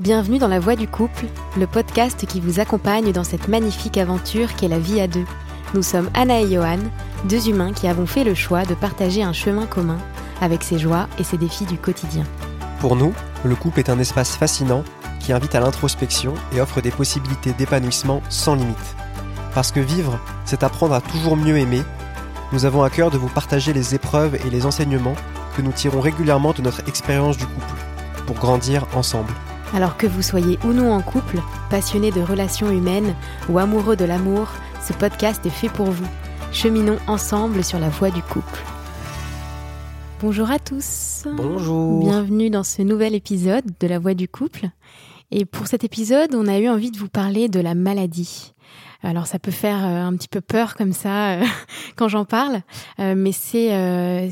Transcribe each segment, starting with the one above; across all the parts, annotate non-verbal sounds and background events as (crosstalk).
Bienvenue dans La Voix du couple, le podcast qui vous accompagne dans cette magnifique aventure qu'est la vie à deux. Nous sommes Anna et Johan, deux humains qui avons fait le choix de partager un chemin commun avec ses joies et ses défis du quotidien. Pour nous, le couple est un espace fascinant qui invite à l'introspection et offre des possibilités d'épanouissement sans limite. Parce que vivre, c'est apprendre à toujours mieux aimer, nous avons à cœur de vous partager les épreuves et les enseignements que nous tirons régulièrement de notre expérience du couple, pour grandir ensemble. Alors que vous soyez ou non en couple, passionné de relations humaines ou amoureux de l'amour, ce podcast est fait pour vous. Cheminons ensemble sur la voie du couple. Bonjour à tous. Bonjour. Bienvenue dans ce nouvel épisode de la voie du couple. Et pour cet épisode, on a eu envie de vous parler de la maladie. Alors ça peut faire euh, un petit peu peur comme ça euh, (laughs) quand j'en parle, euh, mais c'est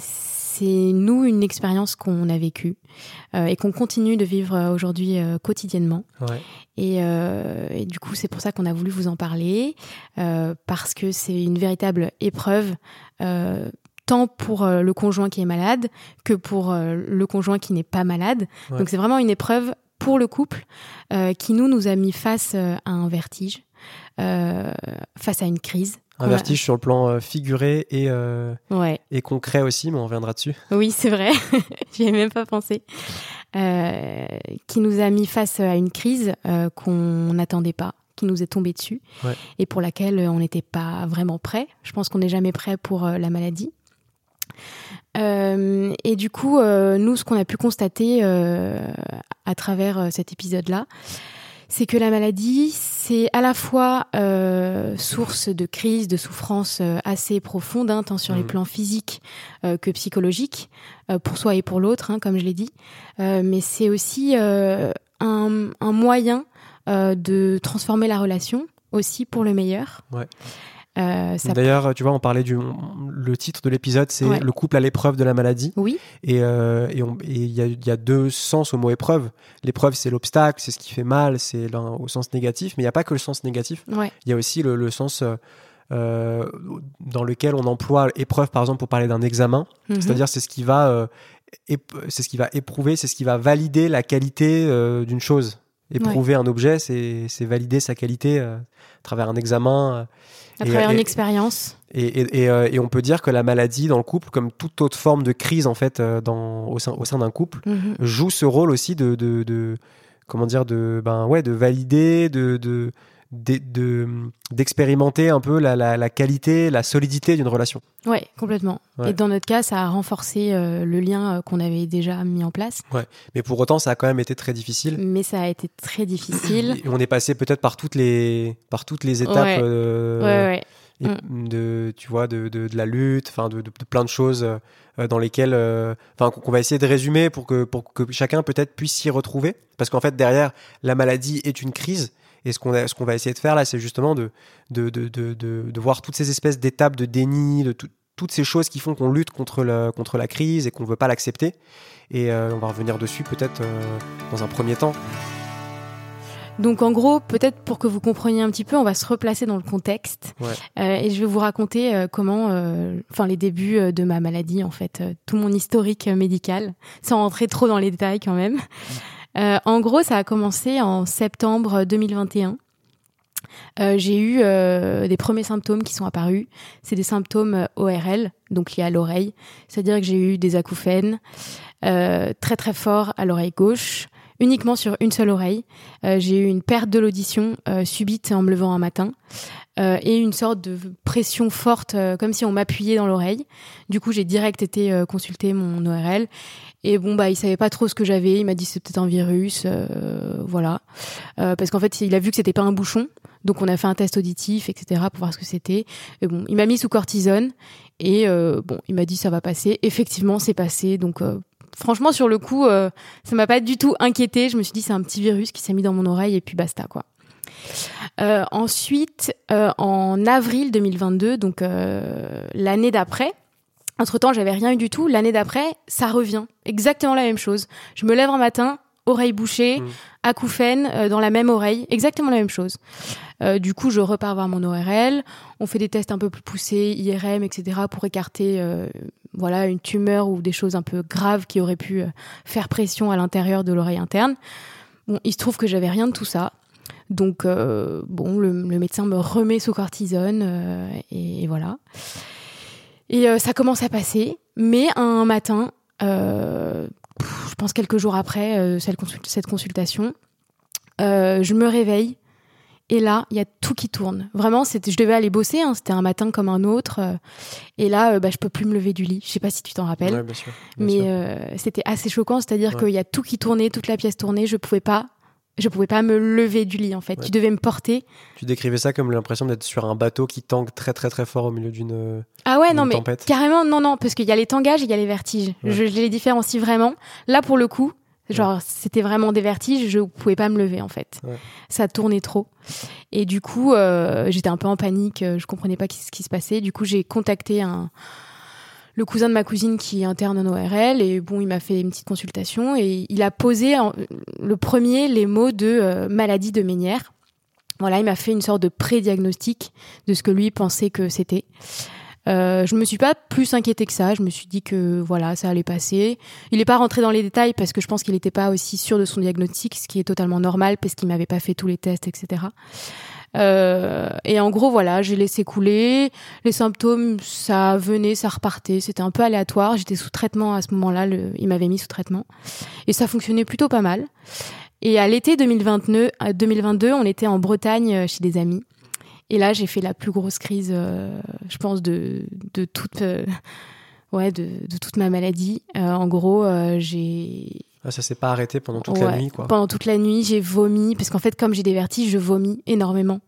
c'est nous une expérience qu'on a vécue et qu'on continue de vivre aujourd'hui quotidiennement. Ouais. Et, et, du coup, c'est pour ça qu'on a voulu vous en parler, parce que c'est une véritable épreuve, tant pour le conjoint qui est malade que pour le conjoint qui n'est pas malade. Ouais. Donc c'est vraiment une épreuve pour le couple qui nous nous a mis face à un vertige, face à une crise. Un vertige sur le plan euh, figuré et, euh, Ouais. et concret aussi, mais on reviendra dessus. Oui, c'est vrai. (laughs) J'y ai même pas pensé. Euh, qui nous a mis face à une crise euh, qu'on n'attendait pas, qui nous est tombée dessus Ouais. et pour laquelle on n'était pas vraiment prêt. Je pense qu'on n'est jamais prêt pour la maladie. Euh, et du coup, euh, nous, ce qu'on a pu constater euh, à travers cet épisode-là, c'est que la maladie, c'est à la fois euh, source de crise, de souffrance euh, assez profonde, hein, tant sur les Mhm. plans physiques euh, que psychologiques, euh, pour soi et pour l'autre, hein, comme je l'ai dit. Euh, mais c'est aussi euh, un, un moyen euh, de transformer la relation, aussi pour le meilleur. Ouais. Euh, D'ailleurs, tu vois, on parlait du le titre de l'épisode, c'est Ouais. le couple à l'épreuve de la maladie. Oui, Et euh, et on- et il y, a, il y a deux sens au mot épreuve. L'épreuve, c'est l'obstacle, c'est ce qui fait mal, c'est au sens négatif. Mais il n'y a pas que le sens négatif. ouais, Il y a aussi le, le sens euh, dans lequel on emploie épreuve, par exemple, pour parler d'un examen. Mhm. C'est-à-dire, c'est ce qui va, c'est ce qui va éprouver, c'est ce qui va valider la qualité euh, d'une chose. Éprouver un objet, c'est valider sa qualité euh, à travers un examen. euh, à travers et- une expérience. et, et, et, euh, et on peut dire que la maladie dans le couple, comme toute autre forme de crise en fait dans, au sein, au sein d'un couple, Mhm. joue ce rôle aussi de, de, de- comment dire de ben ouais de valider, de de de- de- d'expérimenter un peu la, la, la qualité, la solidité d'une relation. Ouais, complètement. Ouais. Et dans notre cas, ça a renforcé euh, le lien euh, qu'on avait déjà mis en place. Mais pour autant, ça a quand même été très difficile. Mais ça a été très difficile. Et on est passé peut-être par toutes les par toutes les étapes Ouais. euh, ouais, ouais. et de tu vois de, de, de la lutte enfin de, de, de plein de choses euh, dans lesquelles euh, enfin qu'on va essayer de résumer pour que pour que chacun peut-être puisse s'y retrouver parce qu'en fait derrière la maladie est une crise et ce qu'on va essayer de faire là c'est justement de de, de, de, de de voir toutes ces espèces d'étapes de déni de tout- toutes ces choses qui font qu'on lutte contre la contre la crise et qu'on veut pas l'accepter et euh, on va revenir dessus peut-être euh, dans un premier temps Donc en gros, peut-être pour que vous compreniez un petit peu, on va se replacer dans le contexte. Ouais. Euh, et je vais vous raconter euh, comment, euh, enfin les débuts de ma maladie en fait, tout mon historique médical, sans rentrer trop dans les détails quand même. Euh, en gros, ça a commencé en septembre 2021. Euh, j'ai eu euh, des premiers symptômes qui sont apparus. C'est des symptômes ORL, donc liés à l'oreille. C'est-à-dire que j'ai eu des acouphènes très très forts à l'oreille gauche, uniquement sur une seule oreille. J'ai eu une perte de l'audition subite en me levant un matin euh, et une sorte de pression forte, euh, comme si on m'appuyait dans l'oreille. Du coup, j'ai direct été euh, consulter mon ORL. Et bon, bah, il savait pas trop ce que j'avais. Il m'a dit c'est peut-être un virus, euh, voilà. Euh, parce qu'en fait, il a vu que c'était pas un bouchon. Donc, on a fait un test auditif, etc., pour voir ce que c'était. Et bon, il m'a mis sous cortisone. Et euh, bon, il m'a dit ça va passer. Effectivement, c'est passé. Donc, franchement, sur le coup, ça m'a pas du tout inquiété. Je me suis dit c'est un petit virus qui s'est mis dans mon oreille et puis basta quoi. Euh, ensuite, euh, en avril 2022, donc euh, l'année d'après, entre temps j'avais rien eu du tout. L'année d'après, ça revient, exactement la même chose. Je me lève un matin, oreille bouchée, Mm. acouphène dans la même oreille, exactement la même chose. Du coup, je repars voir mon ORL. On fait des tests un peu plus poussés, IRM, etc., pour écarter voilà une tumeur ou des choses un peu graves qui auraient pu faire pression à l'intérieur de l'oreille interne. Bon, il se trouve que j'avais rien de tout ça. Donc, euh, bon, le, médecin me remet sous cortisone euh, et, voilà. Et euh, ça commence à passer. Mais un matin, je pense quelques jours après cette, consultation, je me réveille et là, il y a tout qui tourne. Vraiment, je devais aller bosser. Hein, c'était un matin comme un autre. et là, bah, je peux plus me lever du lit. Je sais pas si tu t'en rappelles. bien sûr, mais c'était assez choquant. C'est-à-dire qu'il y a tout qui tournait, toute la pièce tournait. Je pouvais pas je pouvais pas me lever du lit en fait. Tu devais me porter. Tu décrivais ça comme l'impression d'être sur un bateau qui tangue très très très fort au milieu d'une Ah ouais non mais carrément non non parce qu'il y a les tangages et il y a les vertiges. Je, les différencie vraiment. Là pour le coup, genre c'était vraiment des vertiges, je pouvais pas me lever en fait. Ça tournait trop. Et du coup, euh, j'étais un peu en panique, je comprenais pas ce qui se passait. Du coup, j'ai contacté un le cousin de ma cousine qui est interne en ORL et bon, il m'a fait une petite consultation et il a posé le premier les mots de euh, maladie de Ménière. Voilà, il m'a fait une sorte de pré-diagnostic de ce que lui pensait que c'était. Euh, je me suis pas plus inquiétée que ça. Je me suis dit que voilà, ça allait passer. Il n'est pas rentré dans les détails parce que je pense qu'il n'était pas aussi sûr de son diagnostic, ce qui est totalement normal parce qu'il m'avait pas fait tous les tests, etc. Euh, et en gros, voilà, j'ai laissé couler. Les symptômes, ça venait, ça repartait. C'était un peu aléatoire. J'étais sous traitement à ce moment-là. Il m'avait mis sous traitement. Et ça fonctionnait plutôt pas mal. Et à l'été 2022, 2022, on était en Bretagne euh, chez des amis. Et là, j'ai fait la plus grosse crise, euh, je pense, de, de toute, euh, (laughs) ouais, de, de, toute ma maladie. en gros, j'ai ah, ça s'est pas arrêté pendant toute la nuit, quoi. Pendant toute la nuit, j'ai vomi parce qu'en fait, comme j'ai des vertiges, je vomis énormément.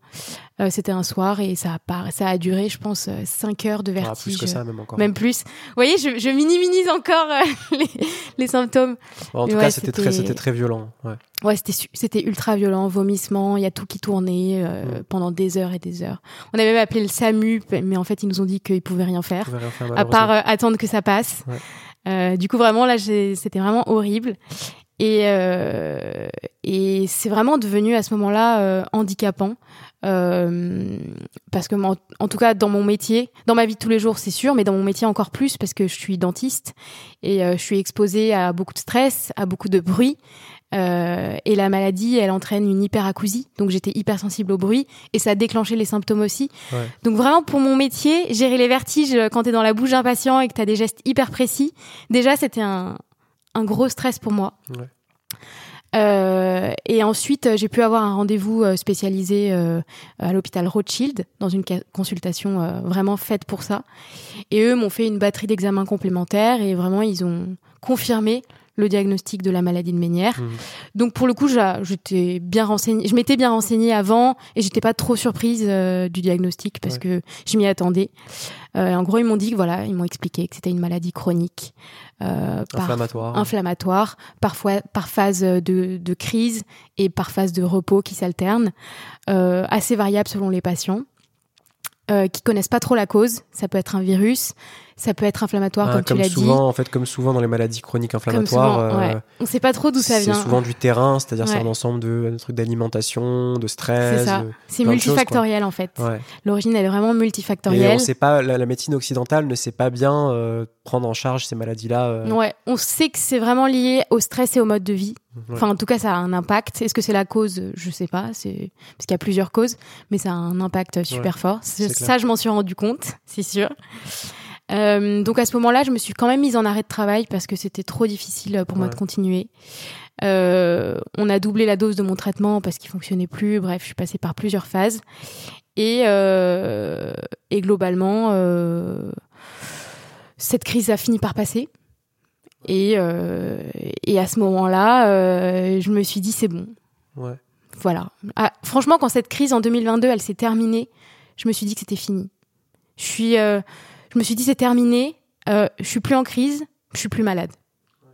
Euh, c'était un soir et ça a, pas, ça a duré, je pense, 5 euh, heures de vertige. Ah, plus que ça, même encore. Même plus. Vous voyez, je, je minimise encore euh, (laughs) les, les, symptômes. en tout cas, c'était très, c'était très violent. Ouais, ouais c'était, ultra violent, vomissement, il y a tout qui tournait mm. pendant des heures et des heures. On avait même appelé le SAMU, mais en fait, ils nous ont dit qu'ils pouvaient rien faire, rien faire à part attendre que ça passe. Euh, du coup, vraiment, là, c'était vraiment horrible. Et, euh, et c'est vraiment devenu à ce moment-là euh, handicapant. Euh, parce que, en, en, tout cas, dans mon métier, dans ma vie de tous les jours, c'est sûr, mais dans mon métier encore plus parce que je suis dentiste et je suis exposée à beaucoup de stress, à beaucoup de bruit. Euh, et la maladie, elle entraîne une hyperacousie. Donc j'étais hypersensible au bruit et ça a déclenché les symptômes aussi. Donc vraiment pour mon métier, gérer les vertiges quand tu es dans la bouche d'un patient et que tu as des gestes hyper précis, déjà c'était un, un gros stress pour moi. Euh, et ensuite, j'ai pu avoir un rendez-vous euh, spécialisé euh, à l'hôpital Rothschild, dans une consultation euh, vraiment faite pour ça. Et eux m'ont fait une batterie d'examens complémentaires et vraiment, ils ont confirmé le diagnostic de la maladie de Ménière. Mhm. Donc pour le coup, j'étais bien renseignée, je m'étais bien renseignée avant et j'étais pas trop surprise euh, du diagnostic parce que je m'y attendais. Euh, en gros, ils m'ont dit que voilà, ils m'ont expliqué que c'était une maladie chronique, euh, inflammatoire, inflammatoire, parfois par phase de, de, crise et par phase de repos qui s'alternent, assez variable selon les patients. Qui connaissent pas trop la cause. Ça peut être un virus, ça peut être inflammatoire, comme, tu l'as dit. En fait, comme souvent dans les maladies chroniques inflammatoires, souvent, ouais. Euh, on sait pas trop d'où ça vient. C'est souvent du terrain, c'est-à-dire c'est un ensemble de, trucs d'alimentation, de stress. C'est ça. C'est multifactoriel en fait. L'origine elle est vraiment multifactorielle. Et on sait pas, la, médecine occidentale ne sait pas bien euh, prendre en charge ces maladies-là. Euh. Ouais, on sait que c'est vraiment lié au stress et au mode de vie. Enfin, en tout cas, ça a un impact. Est-ce que c'est la cause? Je sais pas. C'est parce qu'il y a plusieurs causes, mais ça a un impact super fort. Ça, je m'en suis rendu compte, c'est sûr. Euh, donc à ce moment-là, je me suis quand même mise en arrêt de travail parce que c'était trop difficile pour moi de continuer. Euh, on a doublé la dose de mon traitement parce qu'il fonctionnait plus. Bref, je suis passée par plusieurs phases et, euh, et globalement, euh, cette crise a fini par passer. Et, euh, et à ce moment-là, euh, je me suis dit c'est bon. Ouais. Voilà. Ah, franchement, quand cette crise en 2022, elle s'est terminée, je me suis dit que c'était fini. Je suis, euh, je me suis dit c'est terminé. Euh, je suis plus en crise, je suis plus malade.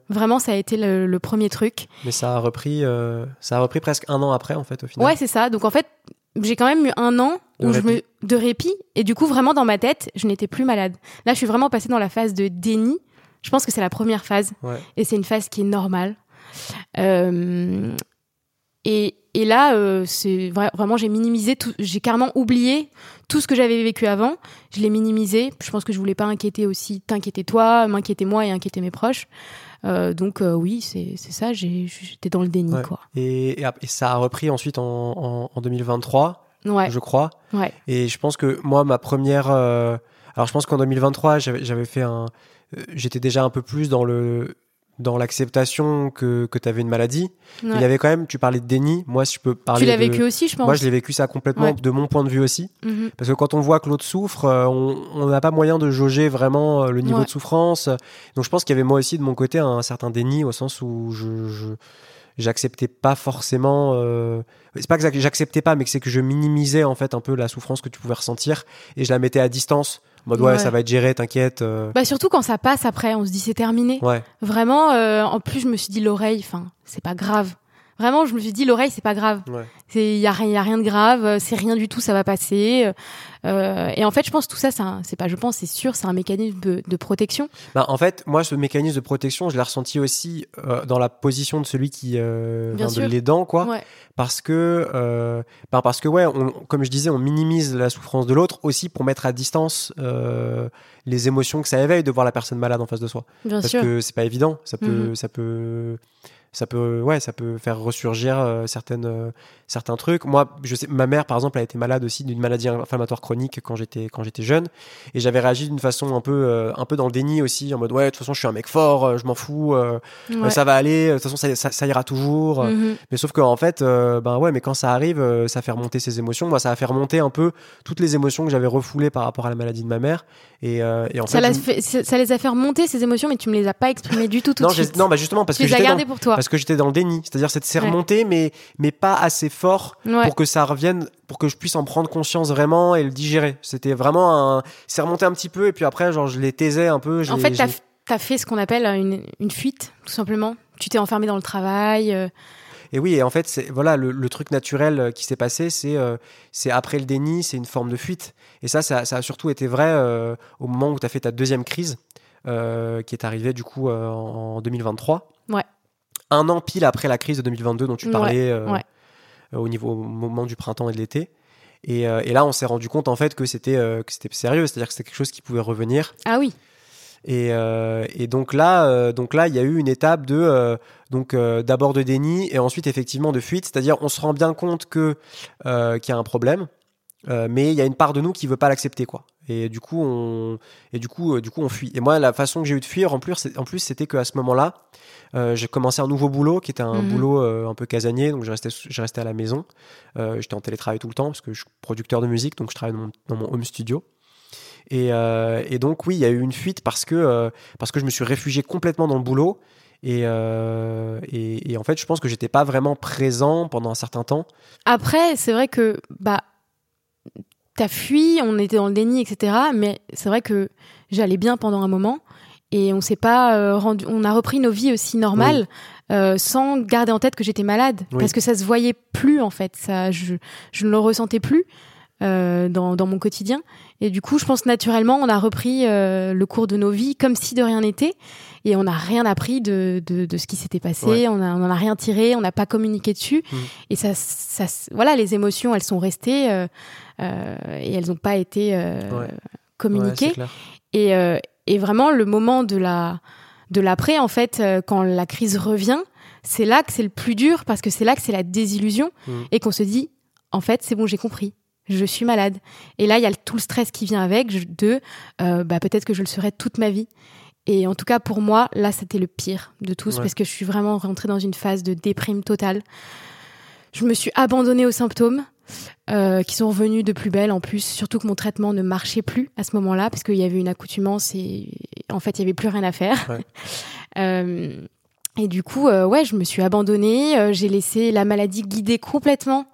Vraiment, ça a été le, premier truc. Mais ça a repris, euh, ça a repris presque un an après en fait au final. Ouais, c'est ça. Donc en fait, j'ai quand même eu un an de où répit. je me de répit et du coup vraiment dans ma tête, je n'étais plus malade. Là, je suis vraiment passée dans la phase de déni. Je pense que c'est la première phase ouais. et c'est une phase qui est normale. Euh, et et là, euh, c'est vra- vraiment, j'ai minimisé, j'ai carrément oublié tout ce que j'avais vécu avant. Je l'ai minimisé. Je pense que je voulais pas inquiéter aussi, t'inquiéter toi, m'inquiéter moi et inquiéter mes proches. Euh, donc euh, oui, c'est ça. J'étais dans le déni, Ouais. quoi. Et, et ap- et ça a repris ensuite en, en, en 2023, Ouais, je crois. ouais, Et je pense que moi, ma première. alors, je pense qu'en 2023, j'avais fait un. J'étais déjà un peu plus dans le dans l'acceptation que, que tu avais une maladie. ouais. Il y avait quand même, tu parlais de déni. Moi, si je peux parler. Tu l'as de- vécu aussi, je pense. Moi, je l'ai vécu ça complètement Ouais. de mon point de vue aussi. Mhm. Parce que quand on voit que l'autre souffre, euh, on n'a pas moyen de jauger vraiment euh, le niveau Ouais. de souffrance. Donc je pense qu'il y avait moi aussi de mon côté un certain déni au sens où je, j'acceptais pas forcément. euh, C'est pas que j'acceptais pas, mais que c'est que je minimisais en fait un peu la souffrance que tu pouvais ressentir et je la mettais à distance. En mode ouais, Ouais. ça va être géré, t'inquiète. euh, Bah surtout quand ça passe après, on se dit c'est terminé. Ouais, Vraiment, euh, en plus je me suis dit l'oreille, enfin c'est pas grave. Vraiment, je me suis dit l'oreille c'est pas grave. ouais. C'est y a rien, y a rien de grave, euh, c'est rien du tout, ça va passer. Euh, et en fait, je pense tout ça, c'est pas, je pense, c'est sûr, c'est un mécanisme de, de protection. Bah, en fait, moi, ce mécanisme de protection, je l'ai ressenti aussi euh, dans la position de celui qui euh, Bien de l'aidant, quoi. Ouais. parce que euh, ben parce que ouais on- comme je disais on minimise la souffrance de l'autre aussi pour mettre à distance euh, les émotions que ça éveille de voir la personne malade en face de soi Bien parce sûr. que c'est pas évident ça peut Mhm. ça peut ça peut ouais ça peut faire ressurgir euh, certaines euh, certains trucs moi je sais ma mère par exemple a été malade aussi d'une maladie inflammatoire chronique quand j'étais quand j'étais jeune et j'avais réagi d'une façon un peu euh, un peu dans le déni aussi en mode ouais de toute façon je suis un mec fort euh, je m'en fous euh, Ouais. ça va aller de toute façon ça, ça, ça ira toujours Mhm. mais sauf qu'en fait, euh, ben ouais, mais quand ça arrive, euh, ça fait remonter ses émotions. Moi, ça a fait remonter un peu toutes les émotions que j'avais refoulées par rapport à la maladie de ma mère. Et, euh, et en ça, fait, fait- ça les a fait remonter ces émotions, mais tu me les as pas exprimées du tout tout non, de suite. non, bah justement parce tu que les as gardées pour toi. Parce que j'étais dans le déni. C'est-à-dire, c'est Ouais. remonté, mais mais pas assez fort Ouais. pour que ça revienne, pour que je puisse en prendre conscience vraiment et le digérer. C'était vraiment un, c'est remonté un petit peu et puis après, genre, je les taisais un peu. En fait, t'as as fait ce qu'on appelle une, une fuite, tout simplement. Tu t'es enfermé dans le travail. euh, Et oui, et en fait, c'est voilà le, le truc naturel euh, qui s'est passé, c'est euh, c'est après le déni, c'est une forme de fuite. Et ça, ça, ça a surtout été vrai euh, au moment où tu as fait ta deuxième crise, euh, qui est arrivée du coup en 2023. Ouais. Un an pile après la crise de 2022 dont tu parlais euh, ouais. euh, au niveau au moment du printemps et de l'été. Et, euh, et là, on s'est rendu compte en fait que c'était que c'était sérieux, c'est-à-dire que c'était quelque chose qui pouvait revenir. Ah oui. Et, euh, et donc là, euh, donc là, il y a eu une étape de euh, donc d'abord de déni et ensuite effectivement de fuite, c'est-à-dire on se rend bien compte que qu'il y a un problème, euh, mais il y a une part de nous qui veut pas l'accepter quoi. Et du coup on et du coup euh, du coup on fuit. Et moi la façon que j'ai eu de fuir en plus en plus c'était qu'à ce moment-là euh, j'ai commencé un nouveau boulot qui était un Mhm. boulot un peu casanier donc je restais je restais à la maison. J'étais en télétravail tout le temps parce que je suis producteur de musique donc je travaille dans mon, dans mon home studio. Et, et donc oui, il y a eu une fuite parce que, parce que je me suis réfugié complètement dans le boulot. Et, euh, et, et en fait, je pense que j'étais pas vraiment présent pendant un certain temps. Après, c'est vrai que bah t'as fui, on était dans le déni, etc. Mais c'est vrai que j'allais bien pendant un moment et on s'est pas euh, rendu, on a repris nos vies aussi normales euh, sans garder en tête que j'étais malade Oui. parce que ça se voyait plus en fait. Ça, je, je ne le ressentais plus. euh, dans, dans mon quotidien et du coup je pense naturellement on a repris le cours de nos vies comme si de rien n'était et on n'a rien appris de, de, de ce qui s'était passé Ouais. on n'en a rien tiré on n'a pas communiqué dessus Mhm. et ça, ça voilà les émotions elles sont restées et elles n'ont pas été euh, Ouais. Communiquées. Et, euh, et vraiment le moment de la de l'après en fait euh, quand la crise revient c'est là que c'est le plus dur parce que c'est là que c'est la désillusion Mhm. et qu'on se dit en fait c'est bon j'ai compris. Je suis malade. Et là il y a tout le stress qui vient avec de euh, bah, peut-être que je le serai toute ma vie. Et en tout cas pour moi là c'était le pire de tous Ouais. parce que je suis vraiment rentrée dans une phase de déprime totale. Je me suis abandonnée aux symptômes euh, qui sont revenus de plus belle en plus, surtout que mon traitement ne marchait plus à ce moment-là parce qu'il y avait une accoutumance et en fait il y avait plus rien à faire. Ouais. (laughs) Euh, et du coup, euh, ouais, je me suis abandonnée, j'ai laissé la maladie guider complètement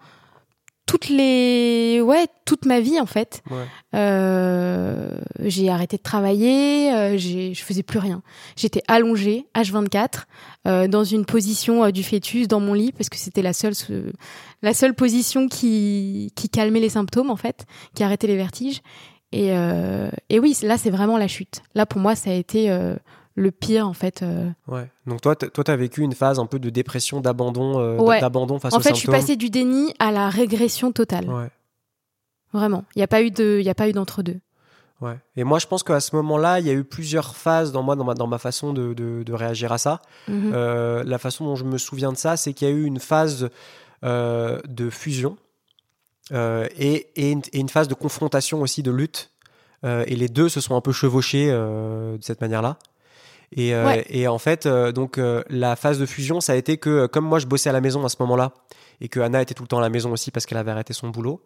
toutes les, ouais, toute ma vie en fait. Ouais. Euh, j'ai arrêté de travailler, euh, j'ai- je faisais plus rien. J'étais allongée, H24, euh, dans une position euh, du fœtus dans mon lit parce que c'était la seule, se- la seule position qui, qui calmait les symptômes en fait, qui arrêtait les vertiges. Et, euh, et oui, là c'est vraiment la chute. Là pour moi ça a été le pire en fait. euh. Ouais. Donc toi, toi, t'as vécu une phase un peu de dépression, d'abandon, euh, Ouais. d'abandon face En aux fait, je suis passée du déni à la régression totale. Ouais. Vraiment. Il n'y a pas eu de, il a pas eu d'entre deux. Ouais. Et moi, je pense qu'à ce moment-là, il y a eu plusieurs phases dans moi, dans ma, dans ma façon de, de, de réagir à ça. Mhm. Euh, la façon dont je me souviens de ça, c'est qu'il y a eu une phase de fusion et, et, une, et une phase de confrontation aussi, de lutte. Et les deux se sont un peu chevauchés de cette manière-là. Et, euh, Ouais. et en fait, euh, donc euh, la phase de fusion, ça a été que euh, comme moi, je bossais à la maison à ce moment-là, et que Anna était tout le temps à la maison aussi parce qu'elle avait arrêté son boulot.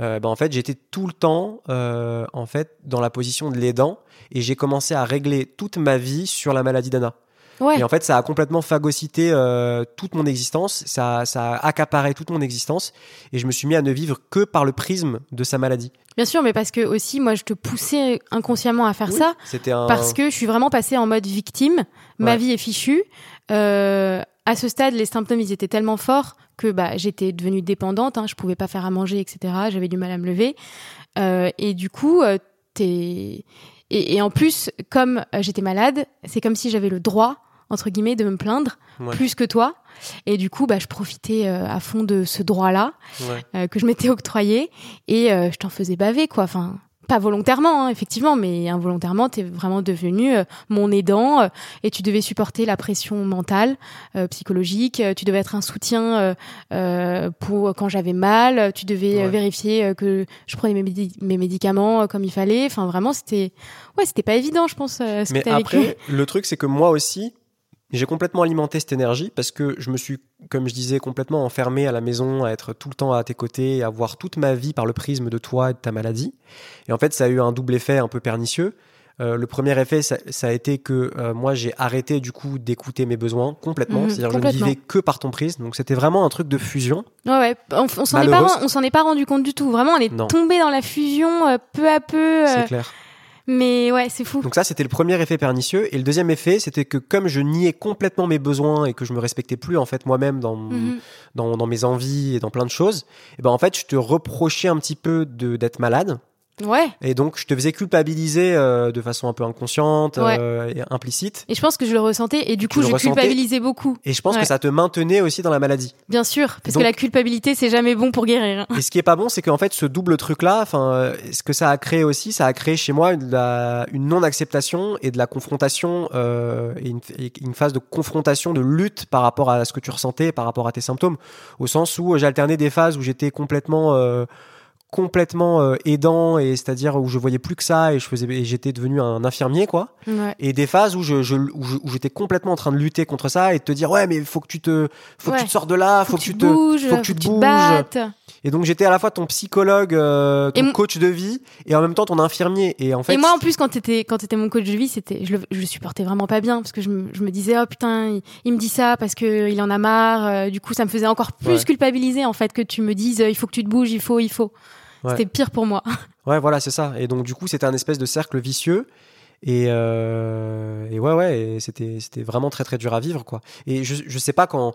euh, ben, en fait, j'étais tout le temps euh, en fait dans la position de l'aidant, et j'ai commencé à régler toute ma vie sur la maladie d'Anna. Ouais. Et en fait, ça a complètement phagocyté euh, toute mon existence, ça, ça a accaparé toute mon existence, et je me suis mis à ne vivre que par le prisme de sa maladie. Bien sûr, mais parce que aussi, moi, je te poussais inconsciemment à faire Oui, ça. C'était un. parce que je suis vraiment passée en mode victime. Ma Ouais. vie est fichue. Euh, à ce stade, les symptômes, ils étaient tellement forts que bah, j'étais devenue dépendante. Hein, je pouvais pas faire à manger, etc. J'avais du mal à me lever. Euh, et du coup, t'es... Et, et en plus, comme j'étais malade, c'est comme si j'avais le droit, entre guillemets, de me plaindre Ouais. plus que toi. Et du coup, bah, je profitais euh, à fond de ce droit-là Ouais. euh, que je m'étais octroyé et euh, je t'en faisais baver quoi enfin pas volontairement hein, effectivement mais involontairement t'es vraiment devenu euh, mon aidant euh, et tu devais supporter la pression mentale euh, psychologique tu devais être un soutien pour quand j'avais mal tu devais Ouais. vérifier que je prenais mes, médi- mes médicaments comme il fallait enfin vraiment c'était ouais c'était pas évident je pense ce Mais que t'as vécu après, le truc, c'est que moi aussi, j'ai complètement alimenté cette énergie parce que je me suis, comme je disais, complètement enfermé à la maison, à être tout le temps à tes côtés, à voir toute ma vie par le prisme de toi et de ta maladie. Et en fait, ça a eu un double effet un peu pernicieux. Euh, le premier effet, ça, ça a été que euh, moi, j'ai arrêté du coup d'écouter mes besoins complètement. Mhm, C'est-à-dire, je ne vivais que par ton prisme. Donc, c'était vraiment un truc de fusion. Ouais, ouais. On, on s'en est pas, on s'en est pas rendu compte du tout. Vraiment, on est Non. tombé dans la fusion euh, peu à peu. C'est clair. Mais ouais, c'est fou. Donc ça, c'était le premier effet pernicieux. Et le deuxième effet, c'était que comme je niais complètement mes besoins et que je me respectais plus en fait moi-même dans, Mhm. dans, dans mes envies et dans plein de choses, et ben en fait, je te reprochais un petit peu de d'être malade. Ouais. Et donc, je te faisais culpabiliser euh, de façon un peu inconsciente Ouais. euh, et implicite. Et je pense que je le ressentais et du coup, je culpabilisais beaucoup. Et je pense Ouais. que ça te maintenait aussi dans la maladie. Bien sûr, parce Donc- que la culpabilité, c'est jamais bon pour guérir. hein. Et ce qui est pas bon, c'est qu'en fait, ce double truc-là, enfin, euh, ce que ça a créé aussi, ça a créé chez moi de la- une non-acceptation et de la confrontation euh, et, une, et une phase de confrontation, de lutte par rapport à ce que tu ressentais, par rapport à tes symptômes, au sens où j'alternais des phases où j'étais complètement euh, complètement euh, aidant et c'est-à-dire où je voyais plus que ça et je faisais et j'étais devenu un infirmier quoi Ouais. et des phases où je, je- où j'étais complètement en train de lutter contre ça et de te dire ouais mais faut que tu te faut que tu te sors de là faut, Faut, que, tu te bouges, faut que tu te bouges battes. et donc j'étais à la fois ton psychologue, euh, ton Et coach de vie, et en même temps ton infirmier. Et en fait, et moi, en plus, quand t'étais, quand t'étais mon coach de vie, c'était, je le, je le supportais vraiment pas bien parce que je me, je me disais, oh putain, il, il me dit ça parce que il en a marre. euh, du coup, ça me faisait encore plus Ouais. culpabiliser en fait que tu me dises, il faut que tu te bouges, il faut, il faut. Ouais. C'était pire pour moi. (laughs) ouais, voilà, c'est ça. Et donc du coup, c'était un espèce de cercle vicieux. Et, euh, et ouais, ouais, c'était vraiment très très dur à vivre, quoi. Et je je sais pas quand,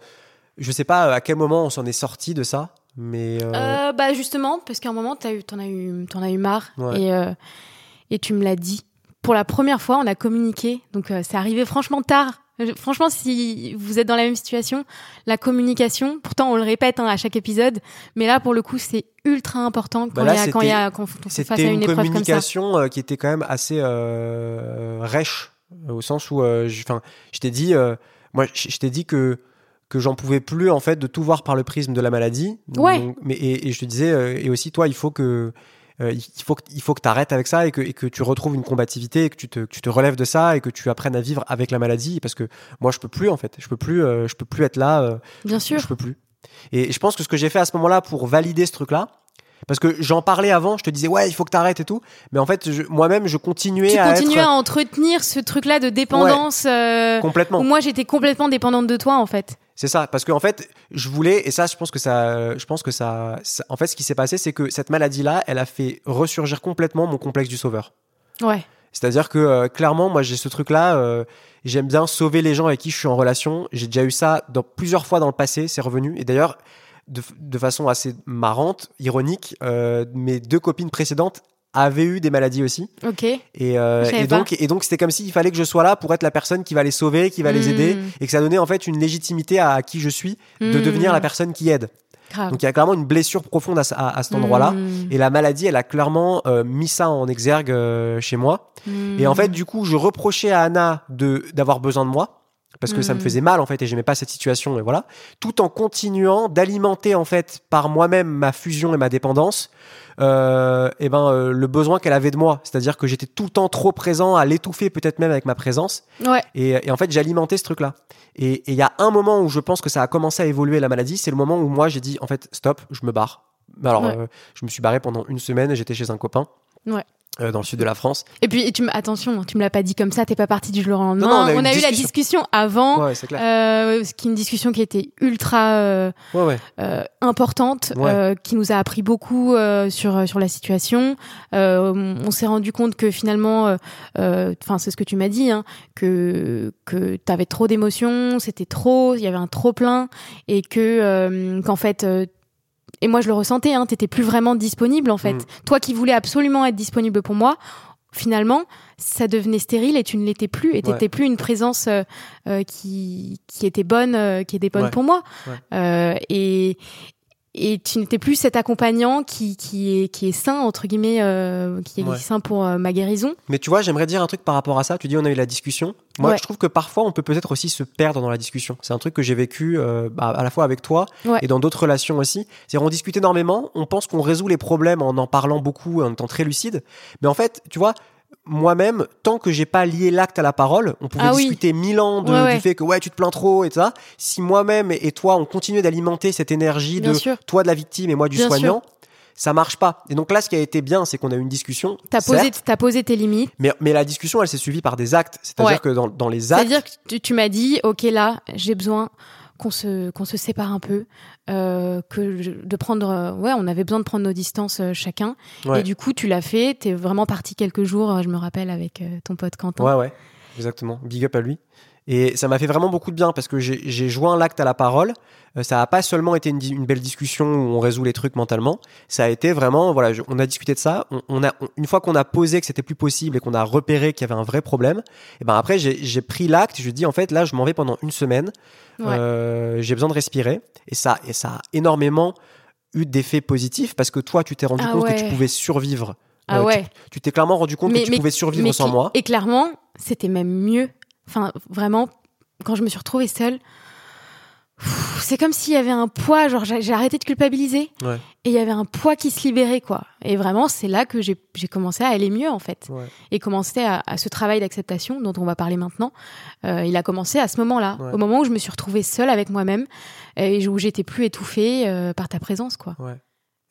je sais pas à quel moment on s'en est sorti de ça, mais euh, Euh, bah justement, parce qu'à un moment, t'as eu, t'en as eu, t'en as eu marre, Ouais. et euh, et tu me l'as dit. Pour la première fois, on a communiqué, donc euh, c'est arrivé franchement tard. Euh, Franchement, si vous êtes dans la même situation, la communication, pourtant on le répète hein, à chaque épisode, mais là pour le coup c'est ultra important quand Bah là, il y a quand il y a quand on face c'était à une, une épreuve comme ça. communication euh, qui était quand même assez euh, rêche, au sens où, euh, je- je t'ai dit, euh, moi, je t'ai dit que que j'en pouvais plus en fait de tout voir par le prisme de la maladie. Ouais. Donc, mais et, et je te disais euh, et aussi toi, il faut que euh, il faut que, il faut que tu arrêtes avec ça et que, et que tu retrouves une combativité et que tu te, que tu te relèves de ça et que tu apprennes à vivre avec la maladie parce que moi je peux plus en fait je peux plus euh, je peux plus être là euh, Bien sûr. je peux plus. Et je pense que ce que j'ai fait à ce moment-là pour valider ce truc-là, parce que j'en parlais avant, je te disais ouais, il faut que t'arrêtes et tout, mais en fait, moi-même, je continuais Tu à être à entretenir ce truc-là de dépendance euh, complètement. où moi j'étais complètement dépendante de toi en fait. C'est ça, parce qu'en fait, je voulais, et ça, je pense que ça, je pense que ça, ça- en fait, ce qui s'est passé, c'est que cette maladie-là, elle a fait ressurgir complètement mon complexe du sauveur. Ouais. C'est-à-dire que euh, clairement, moi, j'ai ce truc-là. euh, J'aime bien sauver les gens avec qui je suis en relation. J'ai déjà eu ça dans plusieurs fois dans le passé. C'est revenu. Et d'ailleurs, de, de façon assez marrante, ironique, euh, mes deux copines précédentes avaient eu des maladies aussi. Ok. Et, euh, et donc, et donc c'était comme s'il fallait que je sois là pour être la personne qui va les sauver, qui va les aider, et que ça donnait en fait une légitimité à, qui je suis de Mm. devenir la personne qui aide. Grave. Donc il y a clairement une blessure profonde à, ce- à- à cet endroit-là. Mm. Et la maladie, elle a clairement euh, mis ça en exergue euh, chez moi. Et en fait, du coup, je reprochais à Anna de d'avoir besoin de moi parce que ça me Mhm. faisait mal en fait et j'aimais pas cette situation et voilà, tout en continuant d'alimenter en fait par moi-même ma fusion et ma dépendance. Euh, et ben euh, le besoin qu'elle avait de moi, c'est-à-dire que j'étais tout le temps trop présent, à l'étouffer peut-être même avec ma présence. Ouais. Et, et en fait, j'alimentais ce truc-là. Et et il y a un moment où je pense que ça a commencé à évoluer la maladie, c'est le moment où moi j'ai dit en fait stop, je me barre. Alors, Ouais. euh, je me suis barré pendant une semaine. J'étais chez un copain. Ouais. Euh, dans le sud de la France. Et puis, et tu attention, tu me l'as pas dit comme ça, t'es pas parti du jour au lendemain. Non, non, on a eu on une a eu la discussion. avant, Ouais, euh, ce qui est une discussion qui était ultra euh, Ouais, ouais. euh, importante, euh, qui nous a appris beaucoup euh, sur sur la situation. Euh, on s'est rendu compte que finalement, enfin c'est ce que tu m'as dit, hein, que que t'avais trop d'émotions, c'était trop, il y avait un trop plein, et que euh, qu'en fait. Et moi, je le ressentais, hein, t'étais plus vraiment disponible, en fait. Mm. Toi qui voulais absolument être disponible pour moi, finalement, ça devenait stérile et tu ne l'étais plus, et t'étais Ouais. plus une présence euh, euh, qui, qui était bonne, euh, qui était bonne Ouais. pour moi. Ouais. Euh, et, et tu n'étais plus cet accompagnant qui, qui, est, qui est sain, entre guillemets, euh, qui est Ouais. sain pour euh, ma guérison. Mais tu vois, j'aimerais dire un truc par rapport à ça. Tu dis, on a eu la discussion. Moi, Ouais. je trouve que parfois, on peut peut-être aussi se perdre dans la discussion. C'est un truc que j'ai vécu euh, bah, à la fois avec toi Ouais. et dans d'autres relations aussi. C'est-à-dire, on discute énormément, on pense qu'on résout les problèmes en en parlant beaucoup, en étant très lucide. Mais en fait, tu vois, moi-même, tant que j'ai pas lié l'acte à la parole, on pouvait Ah oui. discuter mille ans de, Ouais, du fait que ouais, tu te plains trop et ça. Si moi-même et toi, on continuait d'alimenter cette énergie Bien de sûr. toi de la victime et moi du Bien soignant, ça marche pas. Et donc là, ce qui a été bien, c'est qu'on a eu une discussion. T'as posé, t'as posé tes limites. mais, mais la discussion, elle s'est suivie par des actes. C'est-à-dire Ouais. que dans, dans les actes, C'est-à-dire que tu, tu m'as dit, ok, là, j'ai besoin qu'on se, qu'on se sépare un peu, euh, que je- de prendre, euh, ouais, on avait besoin de prendre nos distances euh, chacun. Ouais. Et du coup, tu l'as fait. T'es vraiment parti quelques jours, euh, je me rappelle, avec ton pote Quentin. Ouais, ouais, exactement. Big up à lui. Et ça m'a fait vraiment beaucoup de bien parce que j'ai joint l'acte à la parole. Euh, ça n'a pas seulement été une, belle discussion où on résout les trucs mentalement. Ça a été vraiment, voilà, je- on a discuté de ça. On, on a, on- une fois qu'on a posé que c'était plus possible et qu'on a repéré qu'il y avait un vrai problème, et ben après j'ai pris l'acte. Je dis en fait là, je m'en vais pendant une semaine. Ouais. Euh, j'ai besoin de respirer. Et ça, et ça a énormément eu d'effets positifs parce que toi, tu t'es rendu Ah compte que tu pouvais survivre. Ah Euh, tu- ouais. Tu t'es clairement rendu compte que tu pouvais survivre sans qui- moi. Et clairement, c'était même mieux. Enfin, vraiment, quand je me suis retrouvée seule, c'est comme s'il y avait un poids, genre j'ai arrêté de culpabiliser Ouais. et il y avait un poids qui se libérait, quoi. Et vraiment, c'est là que j'ai commencé à aller mieux, en fait. Ouais. Et commencé à, à ce travail d'acceptation dont on va parler maintenant. Euh, il a commencé à ce moment-là, Ouais. au moment où je me suis retrouvée seule avec moi-même et où j'étais plus étouffée euh, par ta présence, quoi.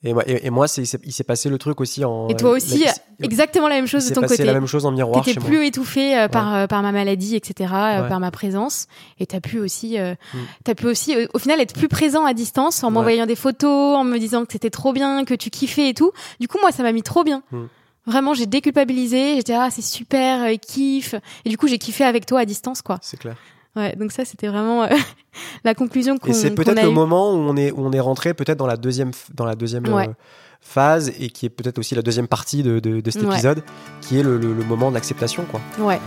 Et moi, et, et moi il s'est passé le truc aussi en. Et toi aussi, la- exactement la même chose de ton passé côté. la même chose en miroir T'étais plus moi. étouffée euh, par, euh, par ma maladie, etc., euh, Ouais. par ma présence. Et t'as pu aussi, euh, Mm. t'as pu aussi, euh, au final, être plus présent à distance en Ouais. m'envoyant des photos, en me disant que c'était trop bien, que tu kiffais et tout. Du coup, moi, ça m'a mis trop bien. Mm. Vraiment, j'ai déculpabilisé. J'étais ah, c'est super, euh, kiff. Et du coup, j'ai kiffé avec toi à distance, quoi. C'est clair. Ouais, donc ça, c'était vraiment euh, (laughs) la conclusion qu'on Et c'est peut-être a le moment où on est, où on est rentré peut-être dans la deuxième, dans la deuxième Ouais. euh, phase et qui est peut-être aussi la deuxième partie de, de, de cet Ouais. épisode, qui est le, le- le moment de l'acceptation, quoi. Ouais.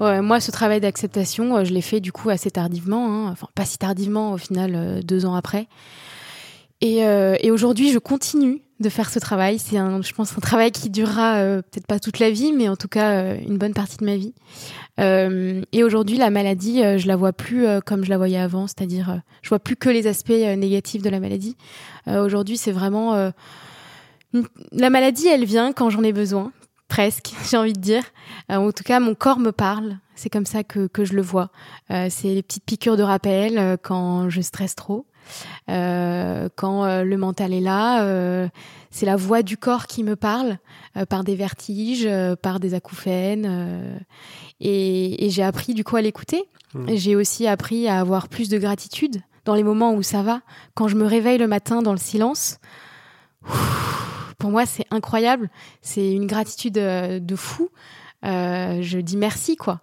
Ouais, moi, ce travail d'acceptation, euh, je l'ai fait du coup assez tardivement, hein. enfin pas si tardivement au final, deux ans après. Et, euh, et aujourd'hui, je continue de faire ce travail. C'est un, je pense, un travail qui durera euh, peut-être pas toute la vie, mais en tout cas euh, une bonne partie de ma vie. Euh, et aujourd'hui, la maladie, euh, je la vois plus euh, comme je la voyais avant, c'est-à-dire, je vois plus que les aspects négatifs de la maladie. Aujourd'hui, c'est vraiment la maladie, elle vient quand j'en ai besoin, presque, (laughs) j'ai envie de dire. En tout cas, mon corps me parle. C'est comme ça que, que je le vois. C'est les petites piqûres de rappel quand je stresse trop. Euh, quand euh, le mental est là, euh, c'est la voix du corps qui me parle par des vertiges, par des acouphènes. et et j'ai appris du coup à l'écouter. Mm. Et J'ai aussi appris à avoir plus de gratitude dans les moments où ça va. Quand je me réveille le matin dans le silence, pour moi c'est incroyable. C'est une gratitude de fou. Euh, je dis merci quoi.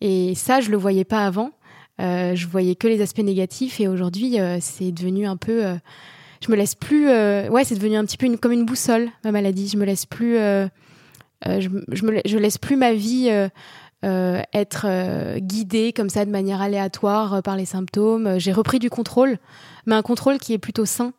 Et ça je le voyais pas avant. Euh, je voyais que les aspects négatifs et aujourd'hui euh, c'est devenu un peu euh, je me laisse plus. ouais, c'est devenu un petit peu une, comme une boussole ma maladie. Je me laisse plus. je, je me je laisse plus ma vie euh, être euh, guidée comme ça de manière aléatoire euh, par les symptômes. J'ai repris du contrôle, mais un contrôle qui est plutôt sain.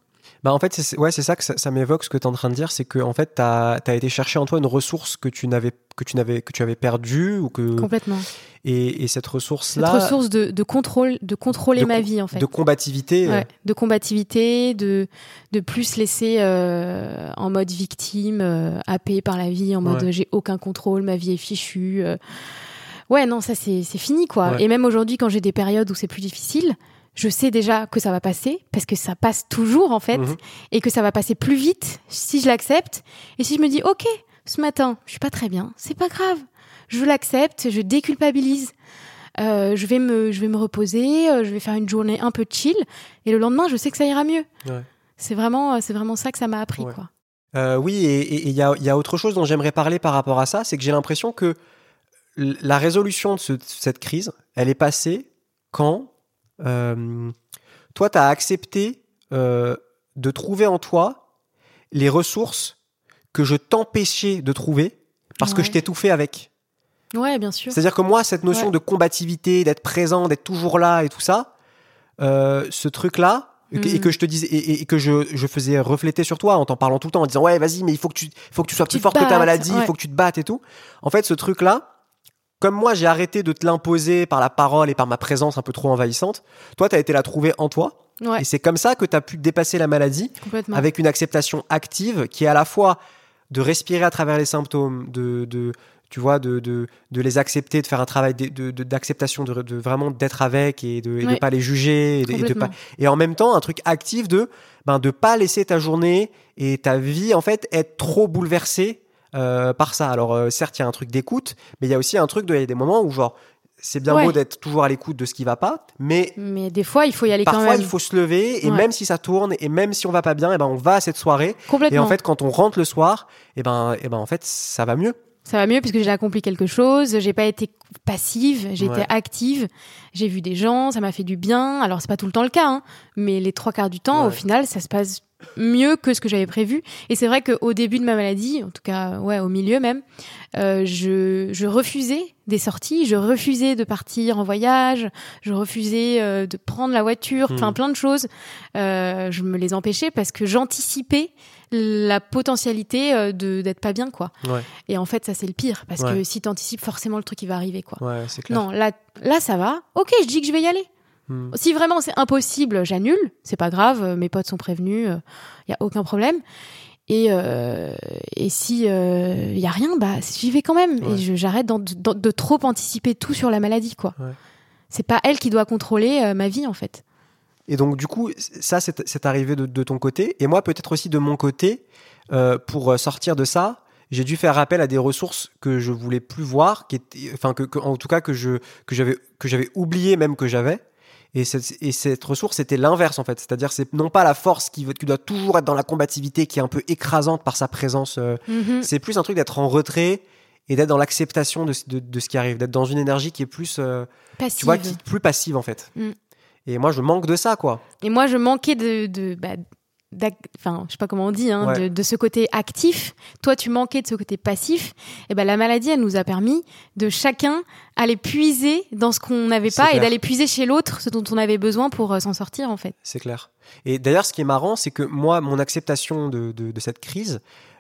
Bah en fait, c'est ouais, ça que ça, ça m'évoque ce que tu es en train de dire, c'est que en fait, tu as, été chercher en toi une ressource que tu n'avais que tu n'avais que tu avais perdue ou que Complètement. Et, et cette ressource Cette ressource de, de contrôle, de contrôler de ma vie en fait. de combativité euh, Ouais, de combativité, de, de plus laisser euh, en mode victime, euh, happé par la vie, en mode Ouais. j'ai aucun contrôle, ma vie est fichue. euh. Ouais, non, ça c'est fini quoi. Ouais. Et même aujourd'hui, quand j'ai des périodes où c'est plus difficile, je sais déjà que ça va passer, parce que ça passe toujours en fait, Mhm. et que ça va passer plus vite si je l'accepte. Et si je me dis, ok, ce matin, je suis pas très bien, c'est pas grave. Je l'accepte, je déculpabilise. Euh, je vais me, je vais me reposer, euh, je vais faire une journée un peu chill, et le lendemain, je sais que ça ira mieux. Ouais. C'est vraiment, euh, c'est vraiment ça que ça m'a appris, Ouais. quoi. Euh, oui, et il y a, y a autre chose dont j'aimerais parler par rapport à ça, c'est que j'ai l'impression que la résolution de, ce- de cette crise, elle est passée quand toi, tu as accepté de trouver en toi les ressources que je t'empêchais de trouver parce que je t'étouffais avec. Ouais, bien sûr. C'est-à-dire que moi, cette notion Ouais. de combativité, d'être présent, d'être toujours là et tout ça, euh, ce truc-là, et que- Mm. et que je te disais, et, que je, je faisais refléter sur toi en t'en parlant tout le temps, en disant ouais, vas-y, mais il faut que tu, faut que tu sois Tu plus te forte que ta maladie, il ouais. faut que tu te battes et tout. En fait, ce truc-là, comme moi, j'ai arrêté de te l'imposer par la parole et par ma présence un peu trop envahissante. Toi, tu as été la trouver en toi, Ouais, et c'est comme ça que tu as pu dépasser la maladie avec une acceptation active qui est à la fois de respirer à travers les symptômes, de, de tu vois, de, de, de les accepter, de faire un travail d'acceptation, de, de vraiment d'être avec et de, Ouais. pas les juger et, de, et de Complètement. pas et en même temps un truc actif de ben de pas laisser ta journée et ta vie en fait être trop bouleversée euh, par ça. Alors euh, certes il y a un truc d'écoute, mais il y a aussi un truc de il y a des moments où genre c'est bien Ouais. beau d'être toujours à l'écoute de ce qui va pas, mais Mais des fois, il faut y aller quand Parfois, même. il faut se lever et Ouais. même si ça tourne et même si on va pas bien, et ben on va à cette soirée. Et Complètement. en fait, quand on rentre le soir, et ben, et ben en fait, ça va mieux. Ça va mieux puisque j'ai accompli quelque chose, j'ai pas été passive, j'ai Ouais. été active, j'ai vu des gens, ça m'a fait du bien. Alors c'est pas tout le temps le cas, hein, mais les trois quarts du temps, au final, ça se passe mieux que ce que j'avais prévu. Et c'est vrai qu'au début de ma maladie, en tout cas, ouais, au milieu même, euh, je, je refusais des sorties, je refusais de partir en voyage, je refusais euh, de prendre la voiture, enfin Hmm. plein de choses. Euh, je me les empêchais parce que j'anticipais la potentialité de d'être pas bien, quoi. Ouais, Et en fait, ça c'est le pire parce Ouais. que si t'anticipes, forcément le truc il va arriver quoi. ouais, c'est clair. Non, là, là ça va. Ok, je dis que je vais y aller. Hmm. Si vraiment c'est impossible, j'annule. C'est pas grave. euh, Mes potes sont prévenus. Il y a aucun problème. Et, euh, et si il y a rien, bah j'y vais quand même. Ouais. Et j'arrête de, trop anticiper tout sur la maladie quoi. Ouais. C'est pas elle qui doit contrôler euh, ma vie en fait. Et donc, du coup, ça, c'est c'est arrivé de, de ton côté. Et moi, peut-être aussi de mon côté, euh, pour sortir de ça, j'ai dû faire appel à des ressources que je voulais plus voir, qui étaient, enfin, que, que- en tout cas, que je que j'avais que j'avais oublié même que j'avais. Et cette, et cette ressource, c'était l'inverse en fait. C'est-à-dire, c'est non pas la force qui, doit toujours être dans la combativité, qui est un peu écrasante par sa présence. euh, Mhm. C'est plus un truc d'être en retrait et d'être dans l'acceptation de, de, de ce qui arrive, d'être dans une énergie qui est plus, euh, Passive. tu vois, qui, plus passive en fait. Mm. Et moi, je manque de ça, quoi. Et moi, je manquais de, de bah, enfin, je sais pas comment on dit, hein, Ouais. de, de ce côté actif. Toi, tu manquais de ce côté passif. Et ben, la maladie, elle nous a permis de chacun aller puiser dans ce qu'on n'avait pas et d'aller puiser chez l'autre ce dont on avait besoin pour euh, s'en sortir, en fait. C'est clair. Et d'ailleurs, ce qui est marrant, c'est que moi, mon acceptation de, de, de cette crise,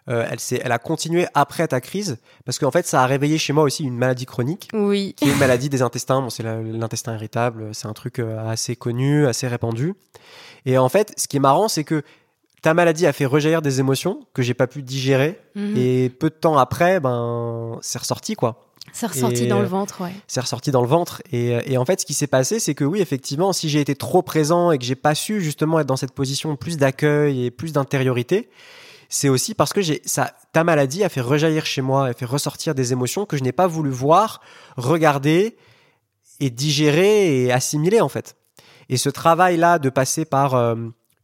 euh, elle, a continué après ta crise, parce qu'en fait, ça a réveillé chez moi aussi une maladie chronique, Oui. qui est une maladie des intestins. Bon, c'est l'intestin irritable, c'est un truc euh, assez connu, assez répandu. Et en fait, ce qui est marrant, c'est que ta maladie a fait rejaillir des émotions que j'ai pas pu digérer, Mhm. et peu de temps après, ben, c'est ressorti, quoi. C'est ressorti et- dans le ventre, ouais. c'est ressorti dans le ventre. Et, et en fait, ce qui s'est passé, c'est que oui, effectivement, si j'ai été trop présent et que j'ai pas su justement être dans cette position plus d'accueil et plus d'intériorité, c'est aussi parce que j'ai ça, ta maladie a fait rejaillir chez moi, a fait ressortir des émotions que je n'ai pas voulu voir, regarder et digérer et assimiler en fait. Et ce travail-là de passer par euh,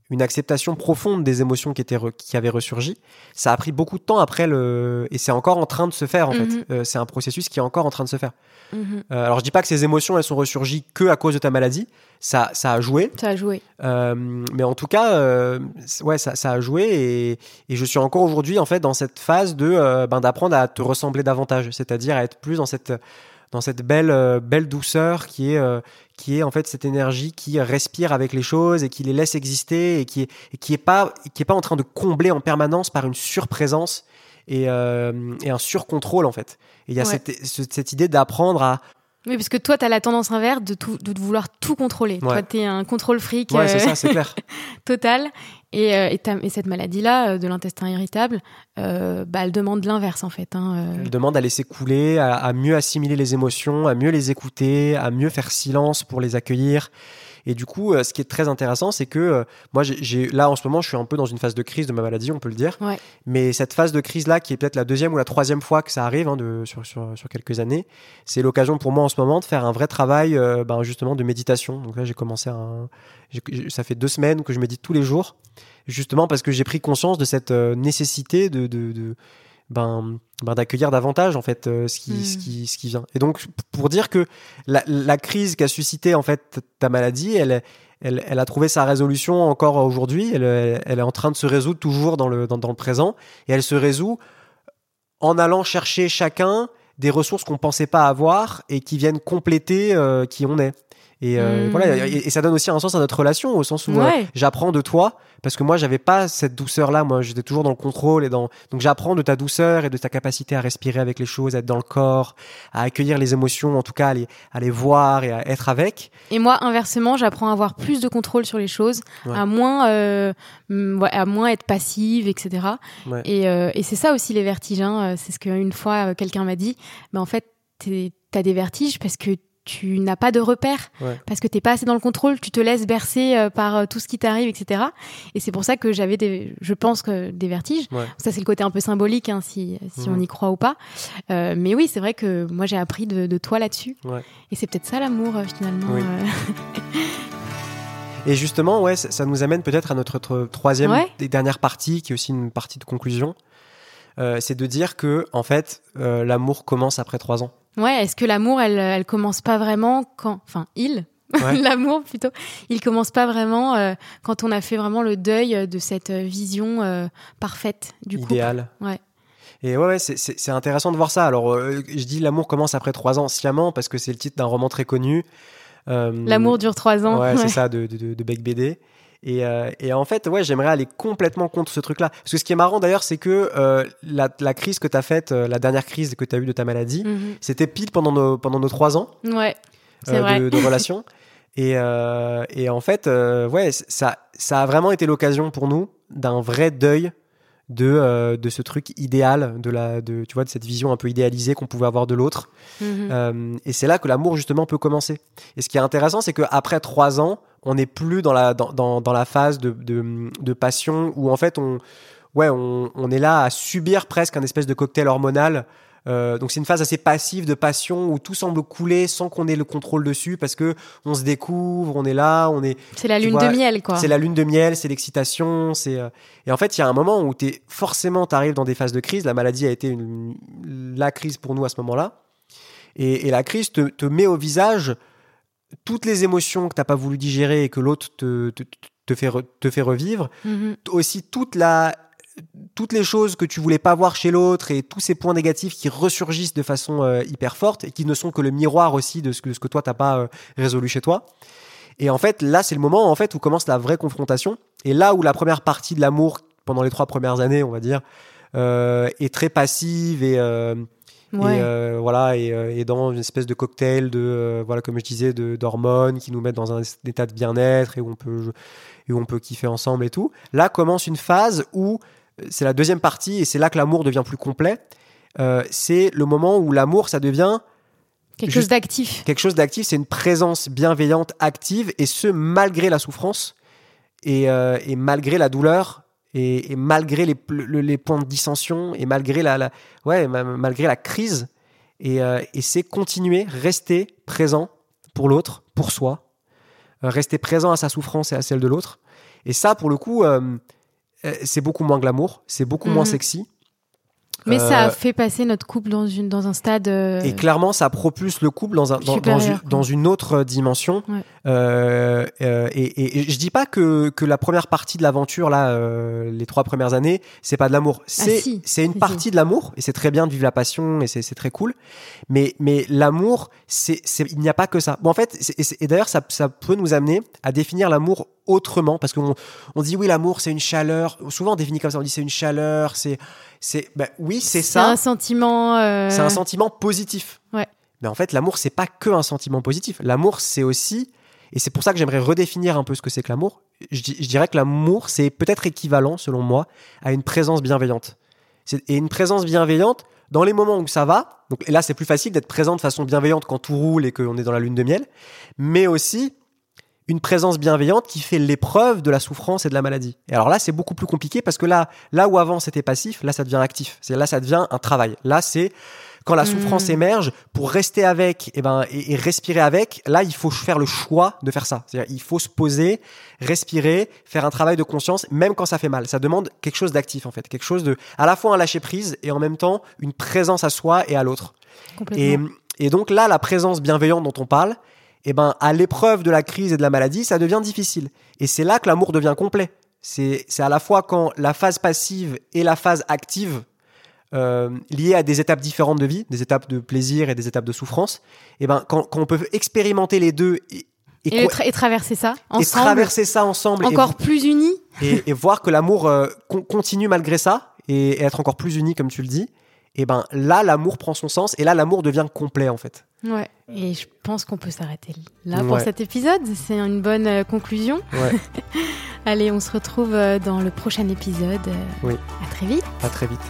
une acceptation profonde des émotions qui étaient re- qui avaient ressurgi, ça a pris beaucoup de temps après le et c'est encore en train de se faire en Mhm. fait. Euh, c'est un processus qui est encore en train de se faire. Mhm. Euh, alors je dis pas que ces émotions elles sont ressurgies que à cause de ta maladie, ça, ça a joué. Ça a joué. Euh, mais en tout cas, ouais, ça, ça, a joué et, et, je suis encore aujourd'hui en fait dans cette phase de ben, d'apprendre à te ressembler davantage, c'est-à-dire à être plus dans cette dans cette belle euh, belle douceur qui est qui est en fait cette énergie qui respire avec les choses et qui les laisse exister et qui est et qui est pas qui est pas en train de combler en permanence par une surprésence et, et un surcontrôle en fait. Et il y a Ouais. cette, cette idée d'apprendre à Oui, parce que toi, tu as la tendance inverse de, tout, de vouloir tout contrôler. Ouais. Toi, tu es un contrôle fric ouais, c'est euh, ça, c'est clair. (laughs) total. Et, euh, et, cette maladie-là, euh, de l'intestin irritable, euh, bah, elle demande l'inverse, en fait. Hein. Elle demande à laisser couler, à mieux assimiler les émotions, à mieux les écouter, à mieux faire silence pour les accueillir. Et du coup, euh, ce qui est très intéressant, c'est que euh, moi, j'ai- là en ce moment, je suis un peu dans une phase de crise de ma maladie, on peut le dire. Ouais. Mais cette phase de crise-là, qui est peut-être la deuxième ou la troisième fois que ça arrive hein, de, sur, sur, sur quelques années, c'est l'occasion pour moi en ce moment de faire un vrai travail, euh, ben, justement, de méditation. Donc là, j'ai commencé un, ça fait deux semaines que je médite tous les jours, justement parce que j'ai pris conscience de cette nécessité de, de, de ben, ben, d'accueillir davantage en fait euh, ce qui, ce qui ce qui vient. Et donc pour dire que la, la crise qu'a suscité en fait ta maladie elle elle, elle a trouvé sa résolution encore aujourd'hui. Elle, elle, elle est en train de se résoudre toujours dans le dans, dans le présent. Et elle se résout en allant chercher chacun des ressources qu'on pensait pas avoir et qui viennent compléter euh, qui on est et euh, Mm. voilà et, et ça donne aussi un sens à notre relation au sens où euh, j'apprends de toi parce que moi j'avais pas cette douceur là moi j'étais toujours dans le contrôle et dans donc j'apprends de ta douceur et de ta capacité à respirer avec les choses à être dans le corps à accueillir les émotions en tout cas à les, à les voir et à être avec Et moi, inversement, j'apprends à avoir plus de contrôle sur les choses, Ouais. à moins, euh, à moins être passive, etc. Ouais. Et, et c'est ça aussi les vertiges. hein. C'est ce qu'une fois quelqu'un m'a dit. Mais en fait, tu as des vertiges parce que tu n'as pas de repères, Ouais. parce que t'es pas assez dans le contrôle, tu te laisses bercer euh, par euh, tout ce qui t'arrive, etc. Et c'est pour ça que j'avais des, je pense que des vertiges. Ouais. Ça c'est le côté un peu symbolique, hein, si, si Mhm. on y croit ou pas. Euh, mais oui, c'est vrai que moi j'ai appris de, de toi là-dessus. Ouais. Et c'est peut-être ça l'amour finalement. Oui. (laughs) et justement ouais ça, ça nous amène peut-être à notre tro- troisième et dernière partie qui est aussi une partie de conclusion c'est de dire que en fait l'amour commence après trois ans Ouais, est-ce que l'amour, elle, elle commence pas vraiment quand, enfin, il, Ouais. (laughs) l'amour plutôt, il commence pas vraiment euh, quand on a fait vraiment le deuil de cette euh, vision euh, parfaite du couple. idéal. Ouais. Et ouais, ouais c'est- c'est c'est intéressant de voir ça. Alors, euh, je dis l'amour commence après trois ans sciemment parce que c'est le titre d'un roman très connu. L'amour dure trois ans. Ouais, Ouais. c'est ça, de, de, de, de Beck BD. Et, euh, et en fait, ouais, j'aimerais aller complètement contre ce truc-là. Parce que ce qui est marrant d'ailleurs, c'est que euh, la, la crise que tu as faite, euh, la dernière crise que tu as eue de ta maladie, Mhm. c'était pile pendant nos, pendant nos trois ans Ouais, c'est euh, vrai. de, de relation. (laughs) Et, euh, et en fait, euh, ouais, ça, ça a vraiment été l'occasion pour nous d'un vrai deuil de, euh, de ce truc idéal, de, la, de, tu vois, de cette vision un peu idéalisée qu'on pouvait avoir de l'autre. Mhm. Euh, et c'est là que l'amour justement peut commencer. Et ce qui est intéressant, c'est qu'après trois ans, on n'est plus dans la, dans, dans, dans la phase de, de, de passion où en fait on, ouais, on, on est là à subir presque un espèce de cocktail hormonal. Euh, donc c'est une phase assez passive de passion où tout semble couler sans qu'on ait le contrôle dessus parce que on se découvre, on est là, on est c'est la lune vois, de miel, quoi. c'est la lune de miel, c'est l'excitation, c'est euh, et en fait il y a un moment où t'es forcément t'arrives dans des phases de crise. La maladie a été une- la crise pour nous à ce moment-là, et, et la crise te, te met au visage toutes les émotions que t'as pas voulu digérer et que l'autre te, te, te fait re- te fait revivre, Mhm. aussi toute la toutes les choses que tu voulais pas voir chez l'autre et tous ces points négatifs qui ressurgissent de façon euh, hyper forte et qui ne sont que le miroir aussi de ce que, ce que toi t'as pas euh, résolu chez toi. Et en fait, là, c'est le moment en fait où commence la vraie confrontation. Et là où la première partie de l'amour pendant les trois premières années, on va dire, euh, est très passive et, Ouais. et voilà et, et dans une espèce de cocktail de voilà comme je disais de d'hormones qui nous mettent dans un état de bien-être et où on peut et où on peut kiffer ensemble et tout. Là commence une phase où c'est la deuxième partie et c'est là que l'amour devient plus complet. Euh, c'est le moment où l'amour ça devient Quelque chose d'actif. quelque chose d'actif, c'est une présence bienveillante, active, et ce, malgré la souffrance, et, euh, et malgré la douleur, et, et malgré les, le- les points de dissension, et malgré la, la- ouais, ma- malgré la crise. Et, euh, et c'est continuer, rester présent pour l'autre, pour soi, rester présent à sa souffrance et à celle de l'autre. Et ça, pour le coup, c'est beaucoup moins glamour, c'est beaucoup moins Mhm. sexy. Mais ça Euh, a fait passer notre couple dans, une, dans un stade. euh, Et clairement, ça propulse le couple dans, un, dans, une- dans une autre dimension Ouais. Euh, euh, et, et, je dis pas que, que la première partie de l'aventure là, euh, les trois premières années, c'est pas de l'amour. Ah, c'est c'est une partie de l'amour et c'est très bien de vivre la passion et c'est très cool. Mais mais l'amour, c'est il n'y a pas que ça. Bon en fait, et, d'ailleurs ça ça peut nous amener à définir l'amour autrement parce qu'on on dit oui l'amour c'est une chaleur. Souvent on définit comme ça, on dit c'est une chaleur, c'est c'est ben, oui c'est ça. C'est un sentiment. Euh, c'est un sentiment positif. Ouais. Mais en fait l'amour c'est pas que un sentiment positif. L'amour c'est aussi et c'est pour ça que j'aimerais redéfinir un peu ce que c'est que l'amour. Je, dirais que l'amour, c'est peut-être équivalent, selon moi, à une présence bienveillante. Et une présence bienveillante, dans les moments où ça va, donc là c'est plus facile d'être présent de façon bienveillante quand tout roule et qu'on est dans la lune de miel, mais aussi une présence bienveillante qui fait l'épreuve de la souffrance et de la maladie. Et alors là, c'est beaucoup plus compliqué parce que là, là où avant c'était passif, là ça devient actif. C'est là ça devient un travail. Là c'est quand la souffrance hmm. émerge, pour rester avec et, ben, et, respirer avec, là, il faut faire le choix de faire ça. C'est-à-dire, il faut se poser, respirer, faire un travail de conscience, même quand ça fait mal. Ça demande quelque chose d'actif, en fait. Quelque chose de, à la fois un lâcher prise et en même temps, une présence à soi et à l'autre. Et, et donc là, la présence bienveillante dont on parle, et ben, à l'épreuve de la crise et de la maladie, ça devient difficile. Et c'est là que l'amour devient complet. C'est à la fois quand la phase passive et la phase active euh, liées à des étapes différentes de vie, des étapes de plaisir et des étapes de souffrance, et eh ben quand, on peut expérimenter les deux et, et, traverser ça ensemble, et traverser ça ensemble, encore plus unis, et, voir que l'amour euh, continue malgré ça et, être encore plus uni comme tu le dis, et eh ben là l'amour prend son sens et là l'amour devient complet en fait. Ouais. Et je pense qu'on peut s'arrêter là pour cet épisode. C'est une bonne euh, conclusion. Ouais. (laughs) Allez, on se retrouve dans le prochain épisode. Oui. À très vite. À très vite.